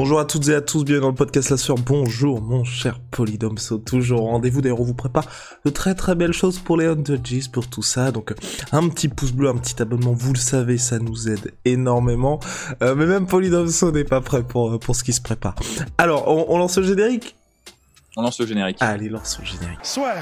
Bonjour à toutes et à tous, bienvenue dans le podcast La Sœur. Bonjour mon cher Polydomso, toujours au rendez-vous. D'ailleurs, on vous prépare de très très belles choses pour les Undergs, pour tout ça. Donc, un petit pouce bleu, un petit abonnement, vous le savez, ça nous aide énormément. Euh, mais même Polydomso n'est pas prêt pour, pour ce qui se prépare. Alors, on, on lance le générique? On lance le générique. Allez, lance le générique. Soit.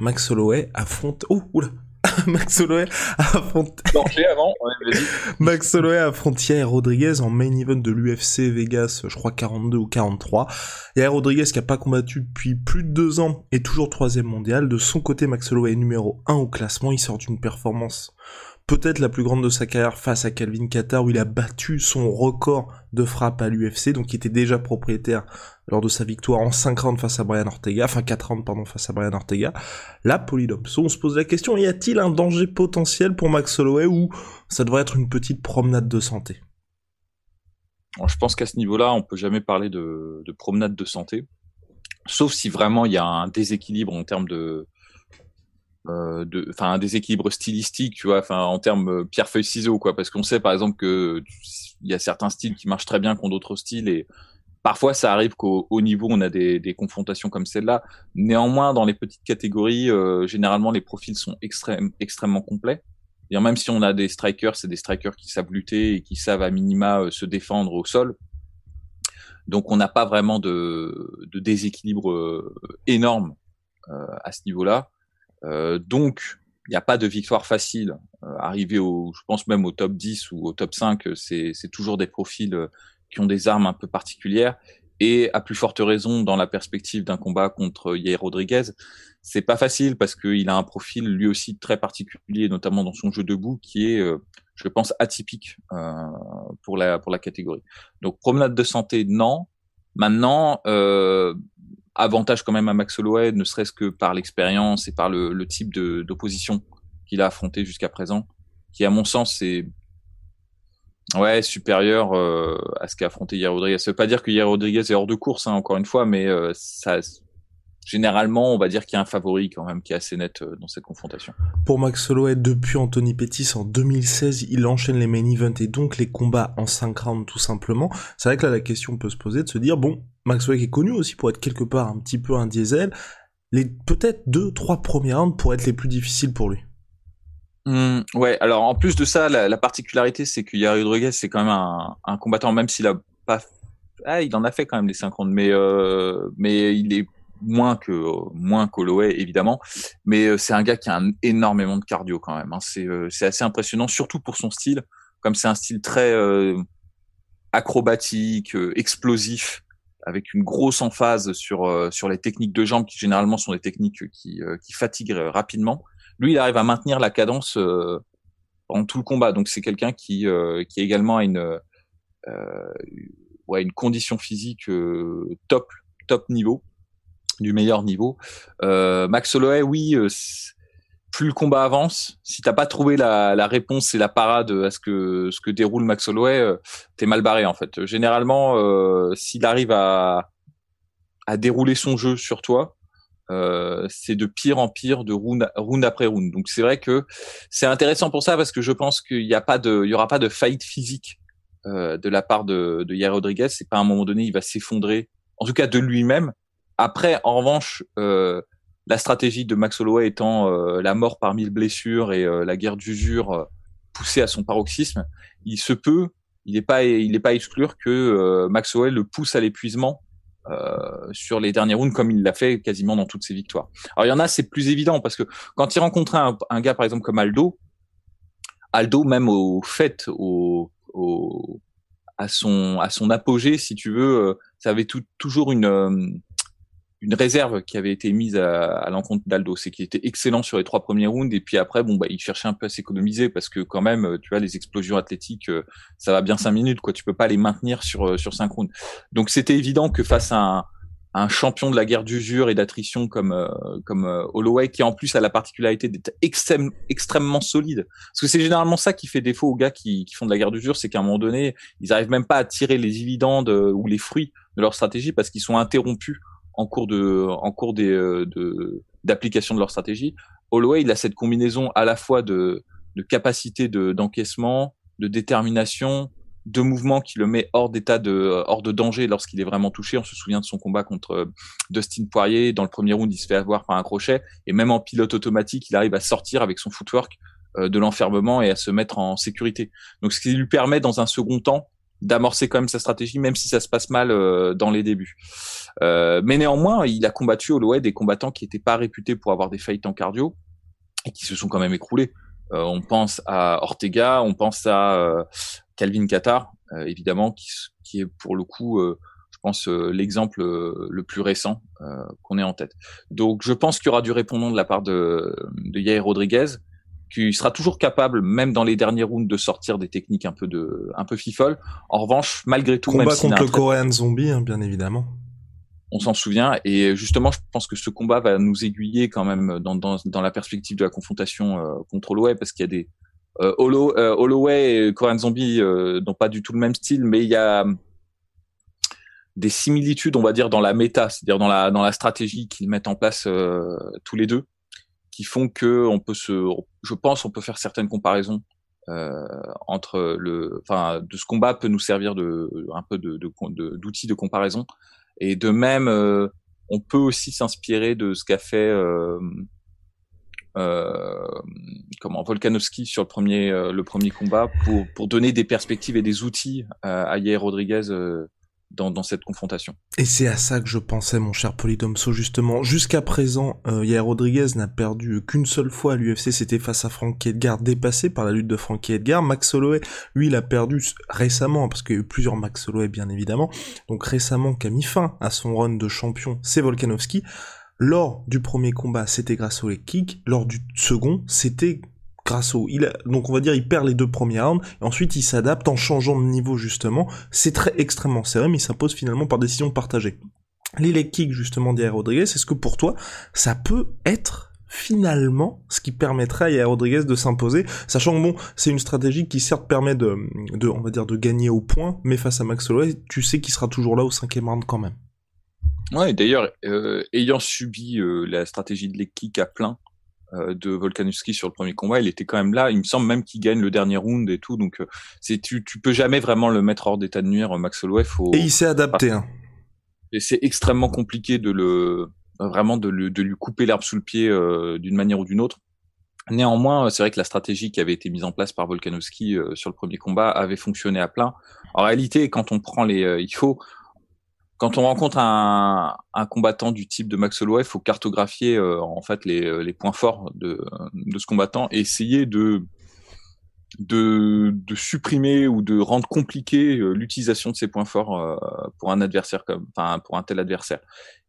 Max Holloway affronte... Oh, oula Max Holloway affronte... Avant, ouais. Max Holloway affronte Yair Rodriguez en main event de l'UFC Vegas, je crois 42 ou 43. Yair Rodriguez qui a pas combattu depuis plus de deux ans est toujours troisième mondial. De son côté, Max Holloway est numéro 1 au classement. Il sort d'une performance peut-être la plus grande de sa carrière face à Calvin Qatar où il a battu son record de frappe à l'UFC, donc il était déjà propriétaire lors de sa victoire en 5 rounds face à Brian Ortega, enfin 4 rounds pardon face à Brian Ortega. La Polydomso, on se pose la question, y a-t-il un danger potentiel pour Max Holloway ou ça devrait être une petite promenade de santé? Je pense qu'à ce niveau-là, on peut jamais parler de, de promenade de santé, sauf si vraiment il y a un déséquilibre en termes de, de, enfin un déséquilibre stylistique, tu vois, enfin en termes euh, pierre feuille ciseaux, quoi, parce qu'on sait par exemple que il y a certains styles qui marchent très bien contre d'autres styles et parfois ça arrive qu'au haut niveau on a des, des confrontations comme celle-là. Néanmoins, dans les petites catégories, euh, généralement les profils sont extrême, extrêmement complets. Et même si on a des strikers, c'est des strikers qui savent lutter et qui savent à minima euh, se défendre au sol. Donc on n'a pas vraiment de, de déséquilibre euh, énorme à ce niveau-là. Euh, donc, il n'y a pas de victoire facile. Euh, arriver au, je pense même au top 10 ou au top 5, c'est, toujours des profils euh, qui ont des armes un peu particulières. Et à plus forte raison, dans la perspective d'un combat contre Yair Rodriguez, c'est pas facile parce qu'il a un profil lui aussi très particulier, notamment dans son jeu debout, qui est, je pense, atypique pour la pour la catégorie. Donc promenade de santé, non. Maintenant, euh, avantage quand même à Max Holloway, ne serait-ce que par l'expérience et par le, type d'opposition qu'il a affronté jusqu'à présent, qui à mon sens est ouais supérieur euh, à ce qu'a affronté Yair Rodriguez. Ça veut pas dire que Yair Rodriguez est hors de course, hein, encore une fois, mais euh, ça généralement, on va dire qu'il y a un favori quand même qui est assez net euh, dans cette confrontation. Pour Max Holloway, depuis Anthony Pettis en 2016, il enchaîne les main events et donc les combats en 5 rounds tout simplement. C'est vrai que là, la question peut se poser de se dire, bon, Max Holloway est connu aussi pour être quelque part un petit peu un diesel, les peut-être deux, trois premiers rounds pourraient être les plus difficiles pour lui. Mmh, ouais, alors en plus de ça, la, la particularité, c'est que Yair Rodriguez, c'est quand même un, un combattant, même s'il a pas, ah, il en a fait quand même des 50, mais euh, mais il est moins que moins qu'Holloway évidemment, mais euh, c'est un gars qui a un, énormément de cardio quand même. Hein. C'est euh, c'est assez impressionnant, surtout pour son style, comme c'est un style très euh, acrobatique, euh, explosif, avec une grosse emphase sur euh, sur les techniques de jambes qui généralement sont des techniques qui qui fatiguent rapidement. Lui, il arrive à maintenir la cadence pendant tout le combat, donc c'est quelqu'un qui qui également a une ouais une condition physique top top niveau du meilleur niveau. Euh, Max Holloway, oui, euh, plus le combat avance, si t'as pas trouvé la, réponse et la parade à ce que ce que déroule Max Holloway, euh, t'es mal barré en fait. Généralement, s'il arrive à à dérouler son jeu sur toi, c'est de pire en pire, de round, après round. Donc c'est vrai que c'est intéressant pour ça parce que je pense qu'il n'y a pas de, il y aura pas de fight physique de la part de, de Yair Rodriguez. C'est pas à un moment donné il va s'effondrer, en tout cas de lui-même. Après, en revanche, euh, la stratégie de Max Holloway étant euh, la mort par mille blessures et euh, la guerre d'usure euh, poussée à son paroxysme, il se peut, il n'est pas, il n'est pas exclure que euh, Max Holloway le pousse à l'épuisement sur les derniers rounds comme il l'a fait quasiment dans toutes ses victoires. Alors il y en a, c'est plus évident parce que quand il rencontrait un, un, gars par exemple comme Aldo, Aldo même au fait, au, au à son à son apogée, si tu veux, ça avait tout, toujours une une réserve qui avait été mise à, l'encontre d'Aldo, c'est qu'il était excellent sur les trois premiers rounds et puis après bon bah il cherchait un peu à s'économiser parce que quand même euh, tu vois les explosions athlétiques euh, ça va bien cinq minutes quoi, tu peux pas les maintenir sur euh, sur cinq rounds. Donc c'était évident que face à un, un champion de la guerre d'usure et d'attrition comme comme Holloway qui en plus a la particularité d'être extrême, extrêmement solide parce que c'est généralement ça qui fait défaut aux gars qui, qui font de la guerre d'usure c'est qu'à un moment donné ils arrivent même pas à tirer les dividendes ou les fruits de leur stratégie parce qu'ils sont interrompus en cours de en cours des, euh, de d'application de leur stratégie. Holloway, il a cette combinaison à la fois de, de capacité de d'encaissement, de détermination, de mouvement qui le met hors d'état de hors de danger lorsqu'il est vraiment touché. On se souvient de son combat contre euh, Dustin Poirier. Dans le premier round, il se fait avoir par un crochet et même en pilote automatique, il arrive à sortir avec son footwork euh, de l'enfermement et à se mettre en sécurité. Donc, ce qui lui permet dans un second temps d'amorcer quand même sa stratégie, même si ça se passe mal euh, dans les débuts. Euh, mais néanmoins, il a combattu Holloway des combattants qui n'étaient pas réputés pour avoir des faillites en cardio et qui se sont quand même écroulés. Euh, on pense à Ortega, on pense à Calvin Qatar, évidemment, qui, qui, est pour le coup, je pense, l'exemple le plus récent qu'on ait en tête. Donc, je pense qu'il y aura du répondant de la part de, de Yair Rodriguez qui sera toujours capable, même dans les derniers rounds, de sortir des techniques un peu de, un peu fifoles. En revanche, malgré tout, combat même contre le Korean Zombie, hein, bien évidemment. On s'en souvient et justement, je pense que ce combat va nous aiguiller quand même dans, dans, dans la perspective de la confrontation euh, contre Holloway, parce qu'il y a des euh, euh Holloway et Korean Zombie euh, n'ont pas du tout le même style, mais il y a des similitudes, on va dire, dans la méta, c'est-à-dire dans la dans la stratégie qu'ils mettent en place tous les deux qui font que on peut se, je pense, on peut faire certaines comparaisons euh, entre le, enfin, de ce combat peut nous servir de un peu de d'outils de, de, comparaison. Et de même, euh, on peut aussi s'inspirer de ce qu'a fait euh, comment Volkanovski sur le premier le premier combat pour pour donner des perspectives et des outils à Yair Rodriguez dans, cette confrontation. Et c'est à ça que je pensais, mon cher Polydomso, justement. Jusqu'à présent, euh, Yair Rodriguez n'a perdu qu'une seule fois à l'UFC, c'était face à Frankie Edgar, dépassé par la lutte de Frankie Edgar. Max Holloway, lui, il a perdu récemment, parce qu'il y a eu plusieurs Max Holloway, bien évidemment. Donc récemment, qui a mis fin à son run de champion, c'est Volkanovski. Lors du premier combat, c'était grâce au leg kick. Lors du second, c'était grâce au, il donc on va dire il perd les deux premières rounds et ensuite il s'adapte en changeant de niveau justement. C'est très extrêmement serré, mais il s'impose finalement par décision partagée. Les leg kicks justement d'Yair Rodriguez, est-ce que pour toi ça peut être finalement ce qui permettrait à Rodriguez de s'imposer, sachant que bon, c'est une stratégie qui certes permet de, gagner au point, mais face à Max Holloway, tu sais qu'il sera toujours là au cinquième round quand même. Ouais, d'ailleurs, euh, ayant subi euh, la stratégie de kick à plein de Volkanovski sur le premier combat, il était quand même là. Il me semble même qu'il gagne le dernier round et tout. Donc, euh, c'est tu, tu peux jamais vraiment le mettre hors d'état de nuire, Max Holloway. Faut... Et il s'est adapté. Hein. Et c'est extrêmement compliqué de le vraiment de, le, de lui couper l'herbe sous le pied euh, d'une manière ou d'une autre. Néanmoins, c'est vrai que la stratégie qui avait été mise en place par Volkanovski sur le premier combat avait fonctionné à plein. En réalité, quand on prend les, il faut quand on rencontre un, un, combattant du type de Max Holloway, il faut cartographier euh, en fait les, les, points forts de, de, ce combattant et essayer de, de, de supprimer ou de rendre compliqué euh, l'utilisation de ces points forts euh, pour un adversaire comme, enfin pour un tel adversaire.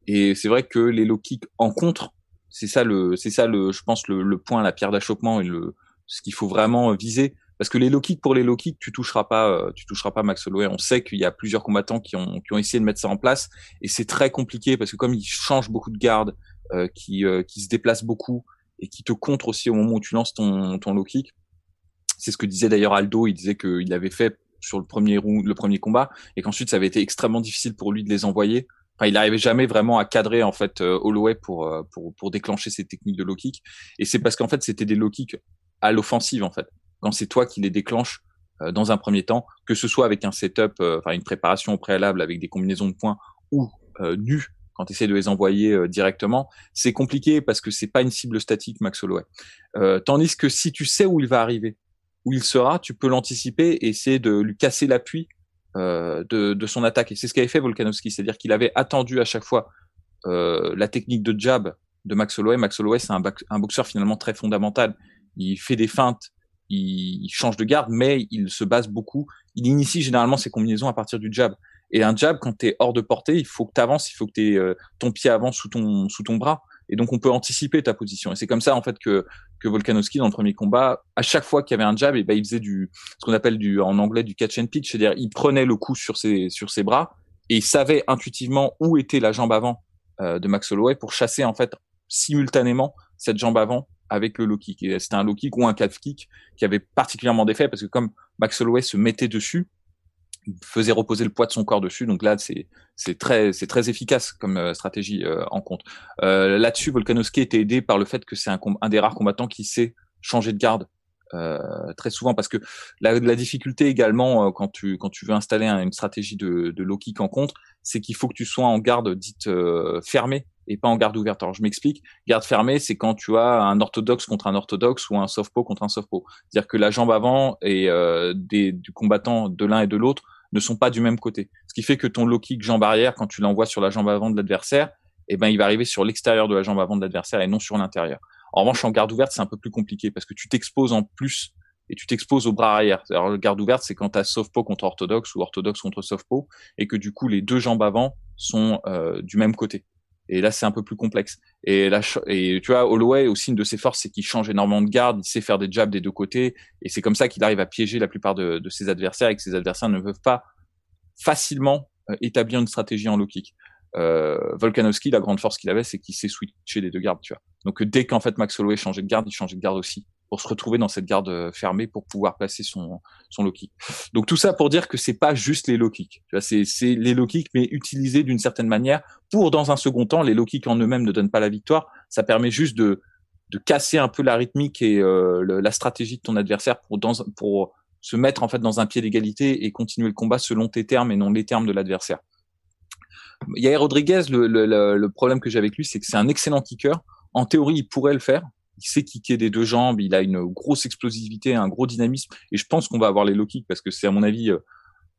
Et c'est vrai que les low kicks en contre, c'est ça le, c'est ça le, je pense le, le point, la pierre d'achoppement et le, ce qu'il faut vraiment viser parce que les low kicks pour les low kicks, tu toucheras pas, euh, tu toucheras pas Max Holloway. On sait qu'il y a plusieurs combattants qui ont, qui ont essayé de mettre ça en place et c'est très compliqué parce que comme il change beaucoup de gardes, euh, qui, euh, qui se déplace beaucoup et qui te contre aussi au moment où tu lances ton, ton low kick. C'est ce que disait d'ailleurs Aldo. Il disait qu'il avait fait sur le premier round, le premier combat et qu'ensuite ça avait été extrêmement difficile pour lui de les envoyer. Enfin, il n'arrivait jamais vraiment à cadrer en fait Holloway pour, pour pour déclencher ses techniques de low kick. Et c'est parce qu'en fait c'était des low kicks à l'offensive en fait quand c'est toi qui les déclenches euh, dans un premier temps, que ce soit avec un setup, euh, enfin une préparation au préalable avec des combinaisons de points ou euh, nu quand tu essaies de les envoyer euh, directement, c'est compliqué parce que c'est pas une cible statique Max Holloway. tandis que si tu sais où il va arriver, où il sera, tu peux l'anticiper et essayer de lui casser l'appui euh, de, de, son attaque. Et c'est ce qu'avait fait Volkanovski, c'est-à-dire qu'il avait attendu à chaque fois euh, la technique de jab de Max Holloway. Max Holloway, c'est un, un, boxeur finalement très fondamental. Il fait des feintes, il, change de garde, mais il se base beaucoup. Il initie généralement ses combinaisons à partir du jab. Et un jab, quand tu es hors de portée, il faut que tu avances, il faut que euh, ton pied avance sous ton, sous ton bras. Et donc, on peut anticiper ta position. Et c'est comme ça, en fait, que, que Volkanovski, dans le premier combat, à chaque fois qu'il y avait un jab, et ben, il faisait du, ce qu'on appelle du, en anglais, du catch and pitch. C'est-à-dire, il prenait le coup sur ses, sur ses bras et il savait intuitivement où était la jambe avant euh, de Max Holloway pour chasser, en fait, simultanément cette jambe avant avec le low kick. C'était un low kick ou un calf kick qui avait particulièrement d'effet parce que comme Max Holloway se mettait dessus, faisait reposer le poids de son corps dessus. Donc là, c'est c'est très c'est très efficace comme euh, stratégie euh, en compte. Euh, Là-dessus, Volkanovski était aidé par le fait que c'est un, un, des rares combattants qui sait changer de garde euh, très souvent parce que la, la difficulté également euh, quand tu quand tu veux installer une stratégie de, de low kick en contre, c'est qu'il faut que tu sois en garde dite fermée et pas en garde ouverte. Alors je m'explique. Garde fermée, c'est quand tu as un orthodoxe contre un orthodoxe ou un softpo contre un softpo. C'est-à-dire que la jambe avant et euh, des, du de l'un et de l'autre ne sont pas du même côté. Ce qui fait que ton low kick jambe arrière, quand tu l'envoies sur la jambe avant de l'adversaire, eh ben il va arriver sur l'extérieur de la jambe avant de l'adversaire et non sur l'intérieur. En revanche, en garde ouverte, c'est un peu plus compliqué parce que tu t'exposes en plus et tu t'exposes au bras arrière. Alors, le garde ouverte, c'est quand tu as softpo contre orthodoxe ou orthodoxe contre softpo et que du coup, les deux jambes avant sont euh, du même côté. Et là, c'est un peu plus complexe. Et là, et tu vois, Holloway, aussi, une de ses forces, c'est qu'il change énormément de garde, il sait faire des jabs des deux côtés, et c'est comme ça qu'il arrive à piéger la plupart de, ses adversaires, et que ses adversaires ne peuvent pas facilement euh, établir une stratégie en low kick. Euh, la grande force qu'il avait, c'est qu'il sait switcher les deux gardes, tu vois. Donc dès qu'en fait Max Holloway changeait de garde, il changeait de garde aussi pour se retrouver dans cette garde euh, fermée pour pouvoir placer son son low kick. Donc tout ça pour dire que c'est pas juste les low kicks. Tu vois, c'est c'est les low kicks mais utilisés d'une certaine manière pour dans un second temps les low kicks en eux-mêmes ne donnent pas la victoire. Ça permet juste de de casser un peu la rythmique et euh, la stratégie de ton adversaire pour dans pour se mettre en fait dans un pied d'égalité et continuer le combat selon tes termes et non les termes de l'adversaire. Yair Rodriguez, le, le, le problème que j'ai avec lui, c'est que c'est un excellent kicker. En théorie, il pourrait le faire il sait kicker des deux jambes, il a une grosse explosivité, un gros dynamisme, et je pense qu'on va avoir les low kicks parce que c'est à mon avis, euh,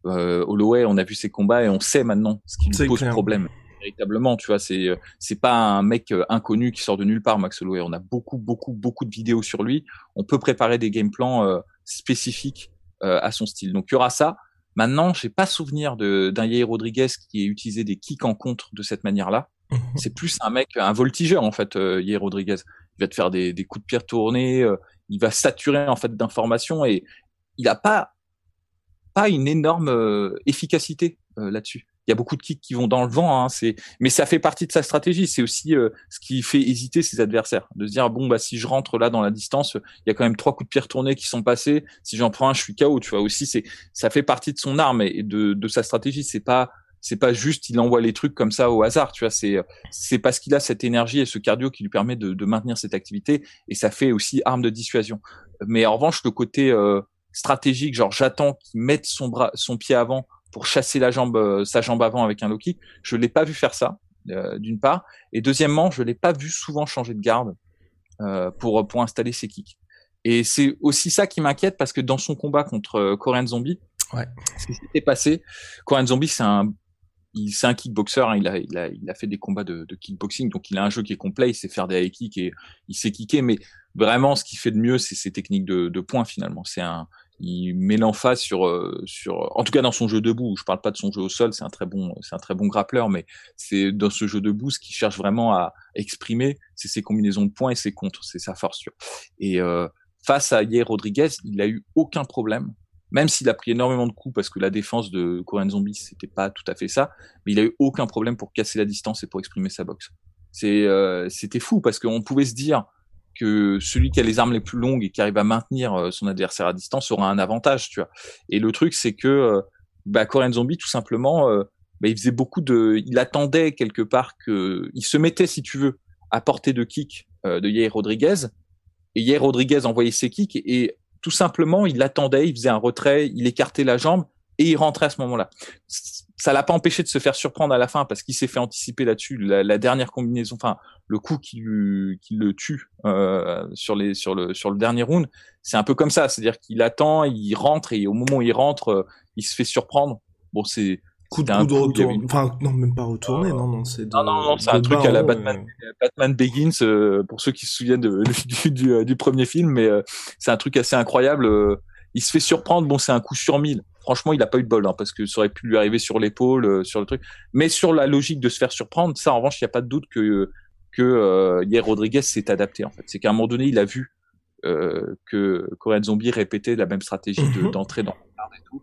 euh Holloway, on a vu ses combats et on sait maintenant ce qui lui pose problème. Véritablement, tu vois, c'est euh, c'est pas un mec euh, inconnu qui sort de nulle part, Max Holloway. On a beaucoup, beaucoup, beaucoup de vidéos sur lui. On peut préparer des game plans euh, spécifiques à son style. Donc il y aura ça. Maintenant, j'ai pas souvenir d'un Yair Rodriguez qui ait utilisé des kicks en contre de cette manière-là. Mhm. C'est plus un mec, un voltigeur en fait, euh, Yair Rodriguez il va te faire des, des coups de pierre tournés, euh, il va saturer en fait d'informations et il a pas pas une énorme euh, efficacité euh, là-dessus. Il y a beaucoup de kicks qui vont dans le vent, hein, c'est mais ça fait partie de sa stratégie. C'est aussi ce qui fait hésiter ses adversaires, de se dire bon bah si je rentre là dans la distance, il y a quand même trois coups de pierre tournés qui sont passés. Si j'en prends un, je suis KO. Tu vois aussi, c'est ça fait partie de son arme et de, de sa stratégie. C'est pas c'est pas juste il envoie les trucs comme ça au hasard, tu vois, c'est c'est parce qu'il a cette énergie et ce cardio qui lui permet de, de, maintenir cette activité et ça fait aussi arme de dissuasion. Mais en revanche, le côté euh, stratégique, genre j'attends qu'il mette son bras, son pied avant pour chasser la jambe, euh, sa jambe avant avec un low kick, je l'ai pas vu faire ça euh, d'une part, et deuxièmement, je l'ai pas vu souvent changer de garde pour pour installer ses kicks. Et c'est aussi ça qui m'inquiète parce que dans son combat contre Korean Zombie, Ouais. Ce qui s'était passé, Korean Zombie, c'est un il c'est un kickboxer, hein, il, a, il, a, il a fait des combats de, de, kickboxing, donc il a un jeu qui est complet, il sait faire des high kicks et il sait kicker, mais vraiment ce qu'il fait de mieux, c'est ses techniques de, de points finalement. C'est un, il met l'emphase sur, euh, sur, en tout cas dans son jeu debout. Je parle pas de son jeu au sol, c'est un très bon, c'est un très bon grappleur, mais c'est dans ce jeu debout ce qu'il cherche vraiment à exprimer, c'est ses combinaisons de points et ses contres, c'est sa force. Et euh, face à Yair Rodriguez, il a eu aucun problème même s'il a pris énormément de coups parce que la défense de Korean Zombie c'était pas tout à fait ça, mais il a eu aucun problème pour casser la distance et pour exprimer sa boxe. C'est euh, c'était fou parce qu'on pouvait se dire que celui qui a les armes les plus longues et qui arrive à maintenir euh, son adversaire à distance aura un avantage, tu vois. Et le truc c'est que euh, bah, Zombie tout simplement bah, il faisait beaucoup de il attendait quelque part que il se mettait si tu veux à portée de kick de Yair Rodriguez et Yair Rodriguez envoyait ses kicks et tout simplement, il attendait, il faisait un retrait, il écartait la jambe et il rentrait à ce moment-là. Ça l'a pas empêché de se faire surprendre à la fin parce qu'il s'est fait anticiper là-dessus. La, dernière combinaison, enfin le coup qui, qui le tue euh, sur les sur le sur le dernier round, c'est un peu comme ça, c'est-à-dire qu'il attend, il rentre et au moment où il rentre, euh, il se fait surprendre bon, c'est coup de coup de retour. Enfin, non, même pas retourné, non, non, c'est. Non, non, non, c'est un truc à la Batman, Batman Begins, euh, pour ceux qui se souviennent de, du, du, euh, du, premier film, mais euh, c'est un truc assez incroyable. il se fait surprendre, bon, c'est un coup sur mille. Franchement, il a pas eu de bol, hein, parce que ça aurait pu lui arriver sur l'épaule, sur le truc. Mais sur la logique de se faire surprendre, ça, en revanche, il n'y a pas de doute que que hier Rodriguez s'est adapté. En fait, c'est qu'à un moment donné, il a vu que Korean Zombie répétait la même stratégie d'entrer dans le et tout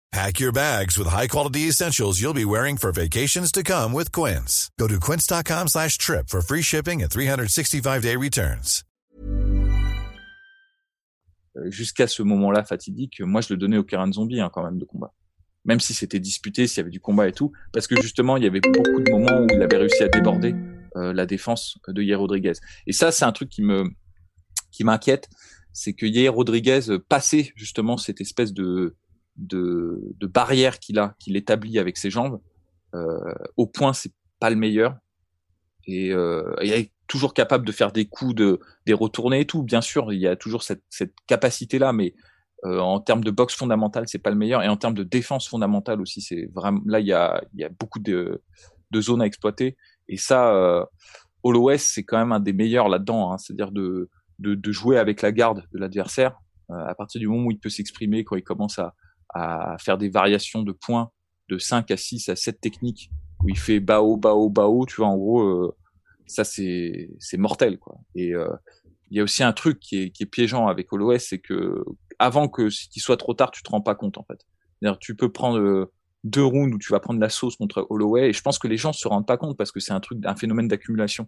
Pack your bags with high-quality essentials you'll be wearing for vacations to come with Quince. Go to quince.com slash trip for free shipping and 365-day returns. Euh, jusqu'à ce moment-là fatidique, moi je le donnais au Karen Zombie hein, quand même de combat. Même si c'était disputé, s'il y avait du combat et tout, parce que justement il y avait beaucoup de moments où il avait réussi à déborder euh, la défense de Yair Rodriguez. Et ça c'est un truc qui me qui m'inquiète, c'est que Yair Rodriguez passait justement cette espèce de de, de barrière qu'il a, qu'il établit avec ses jambes, euh, au point c'est pas le meilleur. Et euh, il est toujours capable de faire des coups, de des retournées et tout. Bien sûr, il y a toujours cette, cette capacité là, mais euh, en termes de boxe fondamentale, c'est pas le meilleur. Et en termes de défense fondamentale aussi, c'est vraiment là il y a, il y a beaucoup de, de zones à exploiter. Et ça, euh, Holloway, c'est quand même un des meilleurs là-dedans. Hein, C'est-à-dire de, de, de jouer avec la garde de l'adversaire. Euh, à partir du moment où il peut s'exprimer, quand il commence à, à faire des variations de points de 5 à 6 à 7 techniques où il fait bao, bao, bao, tu vois, en gros, euh, ça c'est c'est mortel quoi. Et euh, il y a aussi un truc qui est, qui est piégeant avec Holloway, c'est que avant que qu'il soit trop tard, tu te rends pas compte en fait. C'est-à-dire tu peux prendre euh, deux rounds où tu vas prendre la sauce contre Holloway et je pense que les gens se rendent pas compte parce que c'est un truc, un phénomène d'accumulation.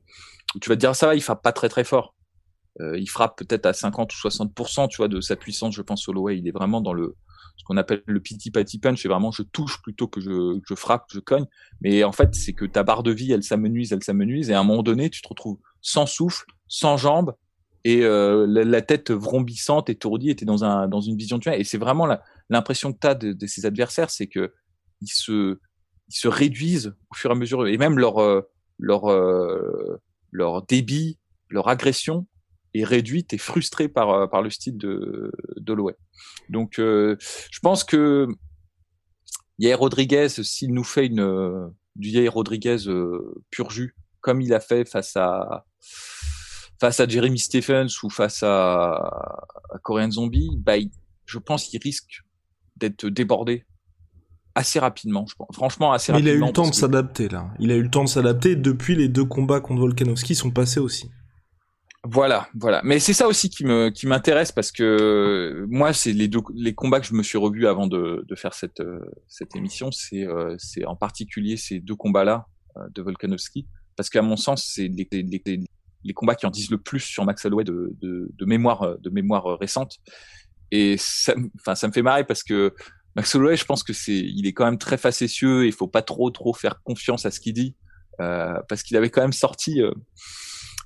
Tu vas te dire ça va, il frappe pas très très fort. Euh, il frappe peut-être à 50 ou 60 tu vois de sa puissance, je pense Holloway, il est vraiment dans le ce qu'on appelle le pity patty punch, c'est vraiment je touche plutôt que je, je frappe, je cogne. Mais en fait, c'est que ta barre de vie, elle s'amenuise, elle s'amenuise, et à un moment donné, tu te retrouves sans souffle, sans jambes, et euh, la, tête vrombissante, étourdie, et dans un dans une vision de tunnel. Et c'est vraiment l'impression que t'as de, de ces adversaires, c'est que ils se ils se réduisent au fur et à mesure, et même leur euh, leur euh, leur débit, leur agression est réduite et frustrée par, euh, par le style de, de Donc, euh, je pense que Yair Rodriguez, s'il nous fait une, du Yair Rodriguez euh, pur jus, comme il a fait face à, face à Jeremy Stephens ou face à, à Korean Zombie, bah, je pense qu'il risque d'être débordé assez rapidement. Je pense. Franchement, assez rapidement. Il a eu le temps de s'adapter là. Il a eu le temps de s'adapter depuis les deux combats contre Volkanovski sont passés aussi. Voilà, voilà. Mais c'est ça aussi qui me qui m'intéresse parce que moi, c'est les deux les combats que je me suis revu avant de, de faire cette euh, cette émission, c'est euh, c'est en particulier ces deux combats-là euh, de Volkanovski parce qu'à mon sens, c'est les, les, les, combats qui en disent le plus sur Max Holloway de, de, de mémoire de mémoire récente. Et ça, enfin, ça me fait marrer parce que Max Holloway, je pense que c'est il est quand même très facétieux. Il faut pas trop trop faire confiance à ce qu'il dit parce qu'il avait quand même sorti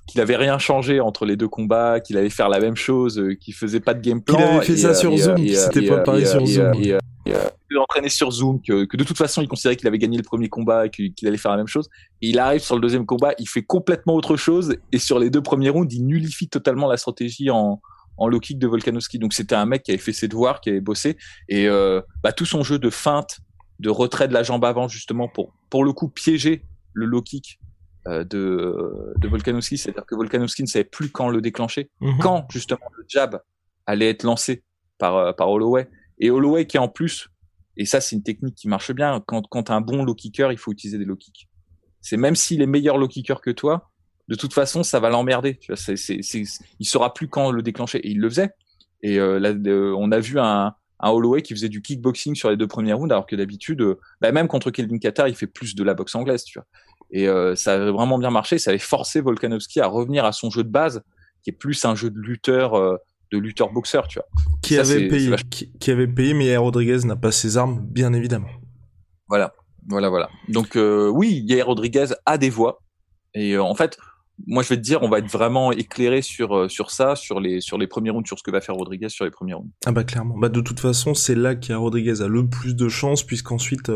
qu'il avait rien changé entre les deux combats, qu'il allait faire la même chose, euh, qu'il faisait pas de game plan. Qu'il avait fait ça sur Zoom, qu'il s'était préparé sur Zoom. Il entraîné sur Zoom, que, que, de toute façon il considérait qu'il avait gagné le premier combat et qu'il allait faire la même chose. Et il arrive sur le deuxième combat, il fait complètement autre chose et sur les deux premiers rounds, il nullifie totalement la stratégie en, en low kick de Volkanovski. Donc c'était un mec qui avait fait ses devoirs, qui avait bossé et euh, bah, tout son jeu de feinte, de retrait de la jambe avant justement pour pour le coup piéger le low kick de, de Volkanovski, c'est-à-dire que Volkanovski ne savait plus quand le déclencher, mhm. quand justement le jab allait être lancé par, euh, par Holloway. Et Holloway qui en plus, et ça c'est une technique qui marche bien, quand, quand tu as un bon low kicker, il faut utiliser des low kicks. C'est même s'il est meilleur low kicker que toi, de toute façon ça va l'emmerder. Tu vois, c'est, c'est, c'est, il saura plus quand le déclencher. Et il le faisait. Et euh, là, on a vu un, un Holloway qui faisait du kickboxing sur les deux premiers rounds, alors que d'habitude, bah, même contre Kelvin Qatar, il fait plus de la boxe anglaise, tu vois. Et euh, ça avait vraiment bien marché. Ça avait forcé Volkanovski à revenir à son jeu de base, qui est plus un jeu de lutteur, euh, de lutteur boxeur, tu vois. Qui avait payé, qui, avait payé, mais Rodriguez n'a pas ses armes, bien évidemment. Voilà. Voilà, voilà. Donc oui, Yair Rodriguez a des voix. Et en fait, moi je vais te dire, on va être vraiment éclairé sur sur ça, sur les sur les premiers rounds, sur ce que va faire Rodriguez sur les premiers rounds. Ah bah clairement. Bah de toute façon, c'est là qu'il Rodriguez a le plus de chance, puisqu'ensuite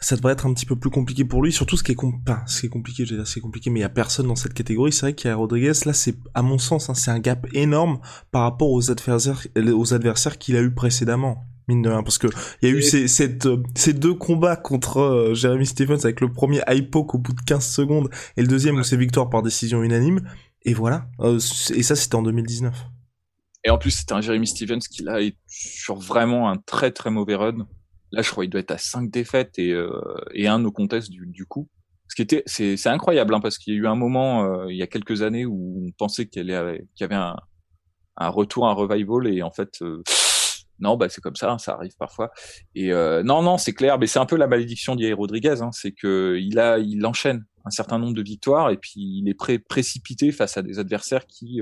ça devrait être un petit peu plus compliqué pour lui. Surtout ce qui est, ce qui compliqué, c'est compliqué, mais il y a personne dans cette catégorie. C'est vrai qu'il Rodriguez. Là, c'est à mon sens, hein, c'est un gap énorme par rapport aux adversaires, aux adversaires qu'il a eu précédemment. Mine de rien, parce que il y a eu ces, cette, ces deux combats contre euh, Jeremy Stephens avec le premier poke au bout de 15 secondes et le deuxième où c'est victoire par décision unanime. Et voilà. Euh, et ça, c'était en 2019. Et en plus, c'était un Jeremy Stevens qui là est sur vraiment un très très mauvais run. Là, je crois qu'il doit être à 5 défaites et, euh, et un no contest du, du coup. Ce qui était, c'est, c'est incroyable hein, parce qu'il y a eu un moment euh, il y a quelques années où on pensait qu'il y avait, qu'il y avait un, un retour, un revival et en fait, euh, non, bah c'est comme ça, hein, ça arrive parfois. Et euh, non, non, c'est clair, mais c'est un peu la malédiction d'Yair Rodriguez, hein, c'est que il a, il enchaîne un certain nombre de victoires et puis il est pré précipité face à des adversaires qui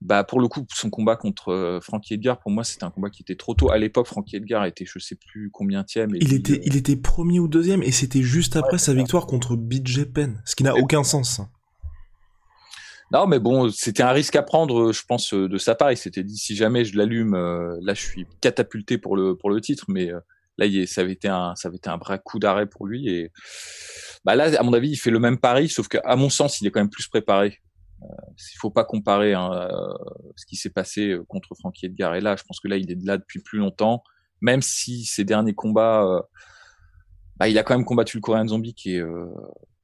bah pour le coup son combat contre euh, Frankie Edgar pour moi c'était un combat qui était trop tôt. À l'époque Frankie Edgar était je sais plus combien tième il était euh, il était premier ou deuxième et c'était juste après sa victoire contre BJ Penn ce qui n'a aucun sens non mais bon c'était un risque à prendre je pense euh, de sa part il s'était dit si jamais je l'allume là je suis catapulté pour le pour le titre mais là il, ça avait été un ça avait été un vrai coup d'arrêt pour lui et bah là à mon avis il fait le même pari sauf qu'à mon sens il est quand même plus préparé il euh, faut pas comparer hein, euh, ce qui s'est passé euh, contre Frankie Edgar et là. Je pense que là, il est là depuis plus longtemps. Même si ses derniers combats, bah, il a quand même combattu le Korean Zombie qui est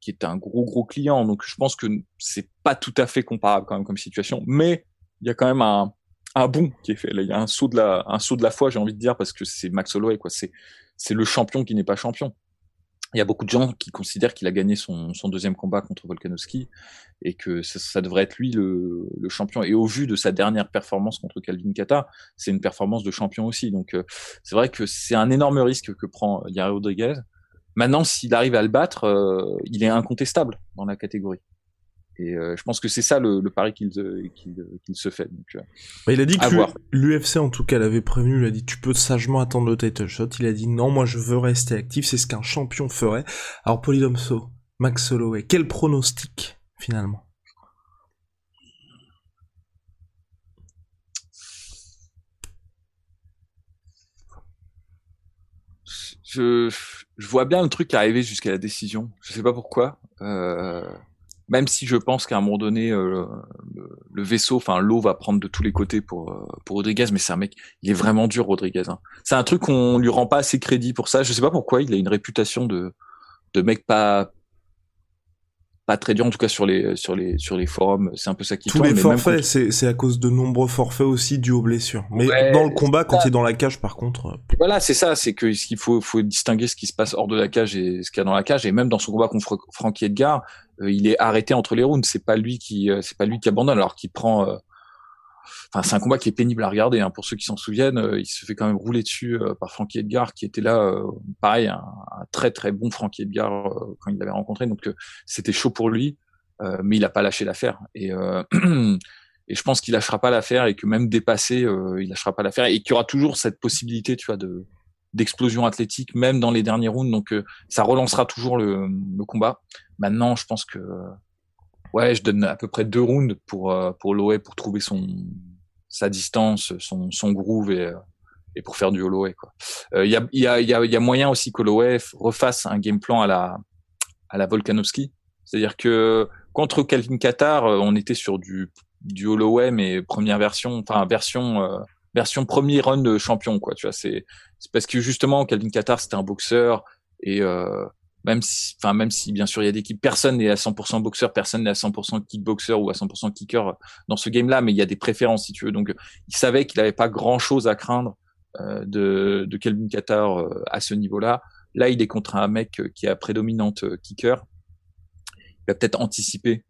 qui est un gros gros client. Donc je pense que c'est pas tout à fait comparable quand même comme situation, mais il y a quand même un un bon qui est fait. Il y a un saut de la un saut de la foi, j'ai envie de dire, parce que c'est Max Holloway quoi. C'est c'est le champion qui n'est pas champion il y a beaucoup de gens qui considèrent qu'il a gagné son, son, deuxième combat contre Volkanovski et que ça, ça devrait être lui le, le, champion. Et au vu de sa dernière performance contre Calvin Kata, c'est une performance de champion aussi. Donc euh, c'est vrai que c'est un énorme risque que prend Yari Rodriguez. Maintenant, s'il arrive à le battre, euh, il est incontestable dans la catégorie. Et euh, je pense que c'est ça le, le pari qu'il qu'il se fait. Donc, euh, bah, il a dit que l'UFC en tout cas l'avait prévenu. Il a dit tu peux sagement attendre le title shot. Il a dit non, moi je veux rester actif. C'est ce qu'un champion ferait. Alors Polydomso, Max Holloway, quel pronostic finalement? Je, je vois bien le truc arriver jusqu'à la décision. Je sais pas pourquoi. Euh, même si je pense qu'à un moment donné, euh, le, vaisseau, enfin l'eau va prendre de tous les côtés pour euh, pour Rodriguez, mais c'est un mec, il est vraiment dur Rodriguez. Hein. C'est un truc qu'on lui rend pas assez crédit pour ça. Je sais pas pourquoi, il a une réputation de de mec pas pas très dur en tout cas sur les sur les sur les forums c'est un peu ça qui tous les forfaits c'est c'est à cause de nombreux forfaits aussi dus aux blessures. Mais dans le combat quand il est dans la cage par contre euh, voilà c'est ça c'est que qu'il faut faut distinguer ce qui se passe hors de la cage et ce qu'il y a dans la cage. Et même dans son combat contre Frankie Edgar euh, il est arrêté entre les rounds. C'est pas lui qui euh, c'est pas lui qui abandonne alors qu'il prend Enfin, c'est un combat qui est pénible à regarder. Hein. Pour ceux qui s'en souviennent, euh, il se fait quand même rouler dessus euh, par Frankie Edgar, qui était là, euh, pareil, un, très très bon Frankie Edgar quand il l'avait rencontré. Donc c'était chaud pour lui, mais il a pas lâché l'affaire. Et, et je pense qu'il lâchera pas l'affaire et que même dépassé, il lâchera pas l'affaire et qu'il y aura toujours cette possibilité, tu vois, de d'explosion athlétique, même dans les derniers rounds. Donc ça relancera toujours le, le combat. Maintenant, je pense que ouais, je donne à peu près deux rounds pour euh, pour Loé pour trouver son sa distance, son son groove et euh, et pour faire du Holloway. Il euh, y a y a y a, y a moyen aussi que Holloway refasse un game plan à la à la Volkanovski, c'est-à-dire que contre Calvin Qatar, on était sur du du Holloway mais première version, enfin version version premier run de champion quoi, tu vois, c'est c'est parce que justement Calvin Qatar c'était un boxeur et euh, même si, enfin même si bien sûr il y a des équipes, personne n'est à 100% boxeur, personne n'est à 100% kickboxer ou à 100% kicker dans ce game-là, mais il y a des préférences si tu veux. Donc il savait qu'il n'avait pas grand-chose à craindre euh, de, de Kelvin Qatar euh, à ce niveau-là. Là, il est contre un mec euh, qui a prédominante kicker. Il va peut-être anticiper.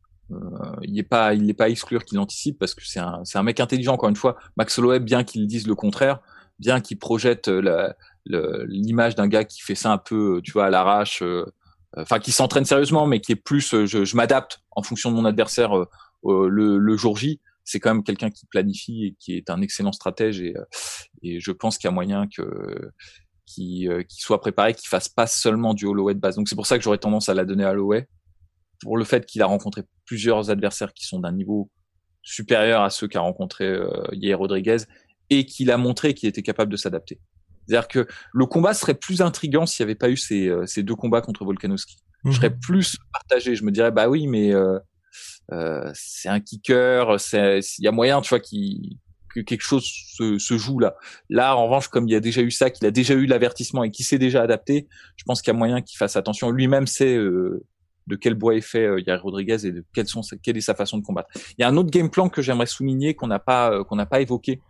il n'est pas, il n'est pas à exclure qu'il anticipe parce que c'est un, c'est un mec intelligent. Encore une fois, Max Holloway, bien qu'il dise le contraire, bien qu'il projette la, l'image d'un gars qui fait ça un peu, tu vois, à l'arrache, euh, enfin qui s'entraîne sérieusement, mais qui est plus, euh, je, je m'adapte en fonction de mon adversaire euh, le, le, jour J. C'est quand même quelqu'un qui planifie et qui est un excellent stratège et, et je pense qu'il y a moyen que qui, soit préparé, qui fasse pas seulement du Holloway de base. Donc c'est pour ça que j'aurais tendance à la donner à Holloway pour le fait qu'il a rencontré plusieurs adversaires qui sont d'un niveau supérieur à ceux qu'a rencontré euh, Yair Rodriguez et qu'il a montré qu'il était capable de s'adapter. C'est-à-dire que le combat serait plus intrigant s'il n'y avait pas eu ces, euh, ces deux combats contre Volkanovski. Je serais mhm. plus partagé. Je me dirais, bah oui, mais euh, euh, c'est un kicker, il y a moyen, tu vois, qui que quelque chose se, se, joue là. Là, en revanche, comme il y a déjà eu ça, qu'il a déjà eu l'avertissement et qu'il s'est déjà adapté, je pense qu'il y a moyen qu'il fasse attention. Lui-même sait euh, de quel bois est fait euh, Yair Rodriguez et de quelle, sont, quelle est sa façon de combattre. Il y a un autre game plan que j'aimerais souligner qu'on n'a pas euh, qu'on n'a pas évoqué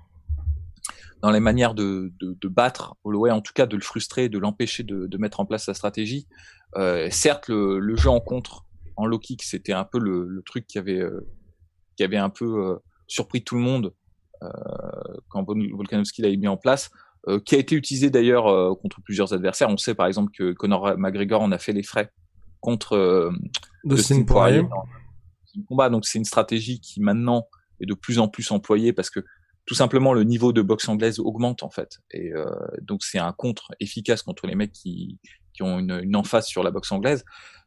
dans les manières de, de, de, battre Holloway, en tout cas de le frustrer, de l'empêcher de, de, mettre en place sa stratégie. Euh, certes, le, le, jeu en contre en low kick, c'était un peu le, le, truc qui avait euh, qui avait un peu euh, surpris tout le monde quand Volkanovski l'avait mis en place. qui a été utilisé d'ailleurs contre plusieurs adversaires. On sait par exemple que Conor McGregor en a fait les frais contre Dustin Poirier. combat. Donc c'est une stratégie qui maintenant est de plus en plus employée parce que tout simplement le niveau de boxe anglaise augmente en fait. Et euh, donc c'est un contre efficace contre les mecs qui, qui ont une, une emphase sur la boxe anglaise.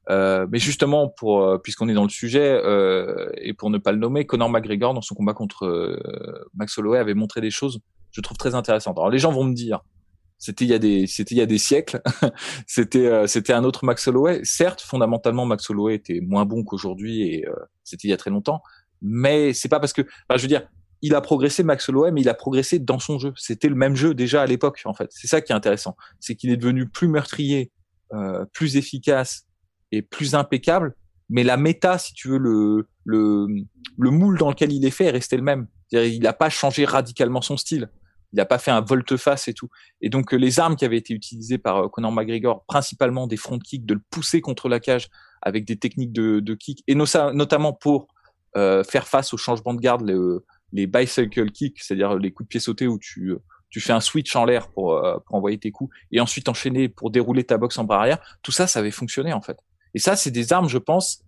Euh, mais justement, pour euh, puisqu'on est dans le sujet euh, et pour ne pas le nommer, Conor McGregor dans son combat contre euh, Max Holloway avait montré des choses, je trouve très intéressantes. Alors les gens vont me dire, c'était il y a des, c'était il y a des siècles. c'était, euh, c'était un autre Max Holloway. Certes, fondamentalement, Max Holloway était moins bon qu'aujourd'hui et euh, c'était il y a très longtemps. Mais c'est pas parce que, enfin, je veux dire, il a progressé Max Holloway, mais il a progressé dans son jeu. C'était le même jeu déjà à l'époque, en fait. C'est ça qui est intéressant, c'est qu'il est devenu plus meurtrier, euh, plus efficace et plus impeccable. Mais la méta, si tu veux, le, le, le moule dans lequel il est fait est resté le même. Il n'a pas changé radicalement son style il n'a pas fait un volte-face et tout. Et donc euh, les armes qui avaient été utilisées par euh, Conor McGregor, principalement des front kicks, de le pousser contre la cage avec des techniques de, de kick, et notamment pour euh, faire face au changement de garde, les, les bicycle kicks, c'est-à-dire les coups de pied sautés où tu tu fais un switch en l'air pour, pour envoyer tes coups et ensuite enchaîner pour dérouler ta boxe en bras arrière. Tout ça, ça avait fonctionné en fait. Et ça, c'est des armes, je pense,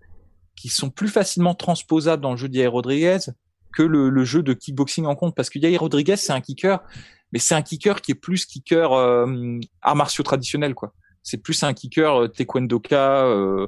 qui sont plus facilement transposables dans le jeu d'Yair Rodriguez que le, le, jeu de kickboxing en compte parce que Yair Rodriguez c'est un kicker mais c'est un kicker qui est plus kicker euh, arts martiaux traditionnels quoi c'est plus un kicker euh, euh,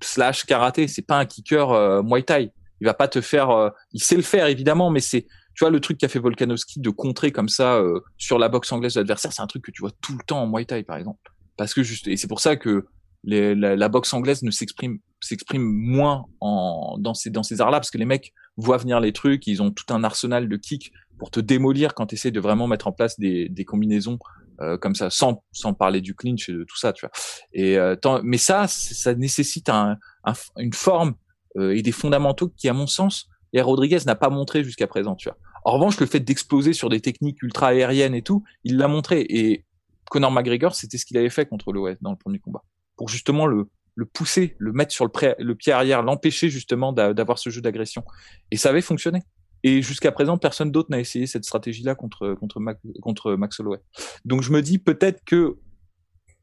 slash karaté c'est pas un kicker euh, muay thai il va pas te faire euh, il sait le faire évidemment mais c'est tu vois le truc qu'a fait Volkanovski de contrer comme ça euh, sur la boxe anglaise de l'adversaire c'est un truc que tu vois tout le temps en muay thai par exemple parce que juste et c'est pour ça que la, la, boxe anglaise ne s'exprime s'exprime moins en dans ces dans ces arts là parce que les mecs voient venir les trucs, ils ont tout un arsenal de kicks pour te démolir quand tu essaies de vraiment mettre en place des, des combinaisons euh, comme ça, sans, sans parler du clinch et de tout ça, tu vois. Et euh, mais ça, ça nécessite un, un, une forme et des fondamentaux qui, à mon sens, et Rodriguez n'a pas montré jusqu'à présent, tu vois. En revanche, le fait d'exploser sur des techniques ultra aériennes et tout, il l'a montré. Et Conor McGregor, c'était ce qu'il avait fait contre l'Ouest dans le premier combat, pour justement le le pousser, le mettre sur le, le pied arrière, l'empêcher justement d'avoir ce jeu d'agression. Et ça avait fonctionné. Et jusqu'à présent, personne d'autre n'a essayé cette stratégie-là contre contre, contre Max Holloway. Donc je me dis peut-être que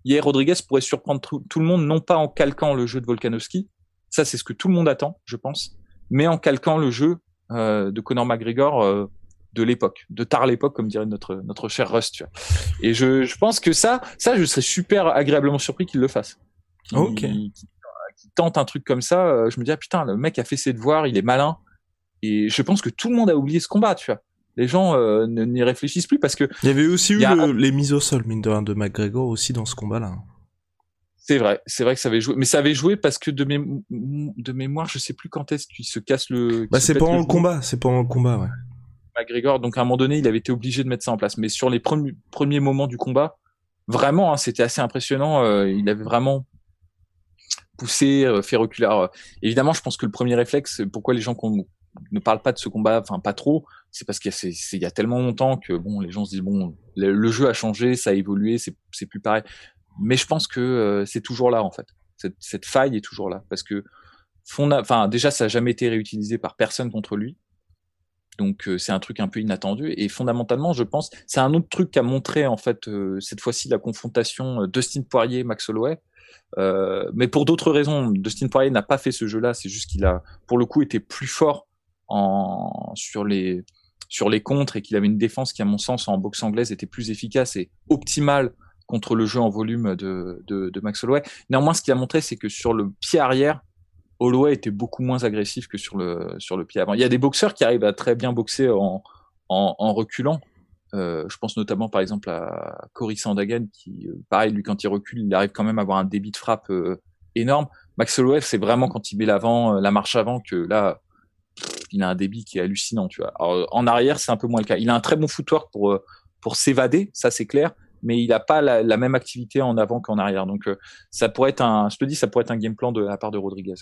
hier Rodriguez pourrait surprendre tout, le monde, non pas en calquant le jeu de Volkanovski, ça c'est ce que tout le monde attend, je pense, mais en calquant le jeu euh, de Conor McGregor euh, de l'époque, de tard l'époque, comme dirait notre notre cher Rust. Tu vois. Et je, je pense que ça, ça, je serais super agréablement surpris qu'il le fasse qui, tente un truc comme ça, euh, je me dis ah putain le mec a fait ses devoirs, il est malin. Et je pense que tout le monde a oublié ce combat, tu vois. Les gens euh, n'y réfléchissent plus parce que il y avait aussi eu les mises au sol mine de de McGregor aussi dans ce combat-là. C'est vrai, c'est vrai que ça avait joué, mais ça avait joué parce que de, de mémoire, je sais plus quand est-ce qu'il se casse le. Bah c'est pendant le, combat, c'est pendant le combat, ouais. McGregor, donc à un moment donné, il avait été obligé de mettre ça en place, mais sur les premiers, premiers moments du combat, vraiment, hein, c'était assez impressionnant. Euh, il avait vraiment pousser, euh, faire reculer. Alors, évidemment, je pense que le premier réflexe, pourquoi les gens ne parlent pas de ce combat, enfin pas trop, c'est parce qu'il y, y, a tellement longtemps que bon, les gens se disent bon, le, jeu a changé, ça a évolué, c'est plus pareil. Mais je pense que euh, c'est toujours là en fait. Cette, faille est toujours là parce que déjà ça a jamais été réutilisé par personne contre lui. Donc euh, c'est un truc un peu inattendu et fondamentalement je pense c'est un autre truc qu'a montré en fait cette fois-ci la confrontation Dustin Poirier Max Holloway euh, mais pour d'autres raisons, Dustin Poirier n'a pas fait ce jeu-là. C'est juste qu'il a, pour le coup, été plus fort sur les sur les contres et qu'il avait une défense qui, à mon sens, en boxe anglaise, était plus efficace et optimale contre le jeu en volume de, de, de Max Holloway. Néanmoins, ce qu'il a montré, c'est que sur le pied arrière, Holloway était beaucoup moins agressif que sur le, sur le pied avant. Il y a des boxeurs qui arrivent à très bien boxer en, en, en reculant. Euh, je pense notamment par exemple à Cory Sandagan qui, euh, pareil, lui quand il recule, il arrive quand même à avoir un débit de frappe euh, énorme. Max Holloway, c'est vraiment quand il met l'avant, euh, la marche avant que là, il a un débit qui est hallucinant, tu vois. Alors, en arrière, c'est un peu moins le cas. Il a un très bon footwork pour pour s'évader, ça c'est clair mais il n'a pas la, même activité en avant qu'en arrière. Donc euh, ça pourrait être un, je te dis, ça pourrait être un game plan de la part de Rodriguez.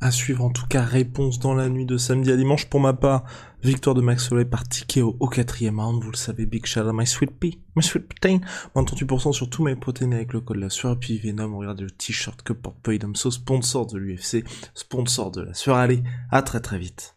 À suivre en tout cas, réponse dans la nuit de samedi à dimanche. Pour ma part, victoire de Max Holloway par TKO au quatrième round. Vous le savez, big shout out my sweet pea, my sweet protein. 38% sur tous mes protéines avec le code la sueur. Puis Venom, regardez le t-shirt que porte Poidomso, sponsor de l'UFC, sponsor de la sueur. Allez, à très très vite.